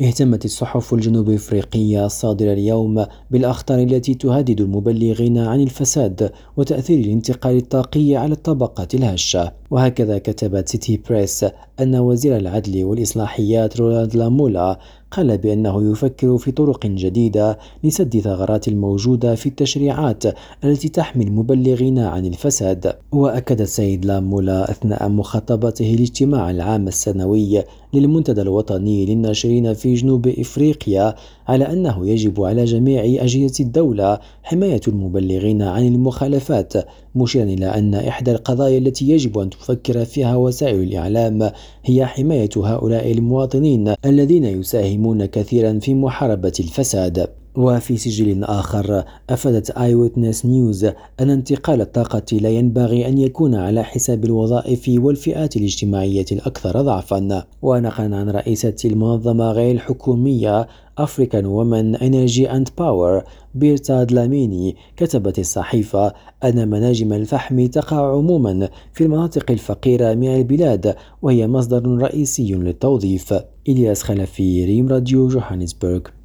اهتمت الصحف الجنوب افريقية الصادرة اليوم بالأخطار التي تهدد المبلغين عن الفساد وتأثير الانتقال الطاقي على الطبقات الهشة. وهكذا كتبت City Press أن وزير العدل والإصلاحيات رولاند لامولا قال بأنه يفكر في طرق جديدة لسد ثغرات الموجودة في التشريعات التي تحمي المبلغين عن الفساد. وأكد السيد لامولا أثناء مخاطبته الاجتماع العام السنوي للمنتدى الوطني للناشرين في جنوب إفريقيا على أنه يجب على جميع أجهزة الدولة حماية المبلغين عن المخالفات مشيرا إلى أن إحدى القضايا التي يجب أن تفكر فيها وسائل الإعلام هي حماية هؤلاء المواطنين الذين يساهمون كثيرا في محاربة الفساد. وفي سجل آخر أفادت آي ويتنس نيوز أن انتقال الطاقة لا ينبغي أن يكون على حساب الوظائف والفئات الاجتماعية الأكثر ضعفا. ونقلا عن رئيسة المنظمة غير الحكومية African Women Energy and Power بيرتا دلاميني كتبت الصحيفة أن مناجم الفحم تقع عموما في المناطق الفقيرة من البلاد وهي مصدر رئيسي للتوظيف. إلياس خلفي ريم راديو جوهانسبرغ.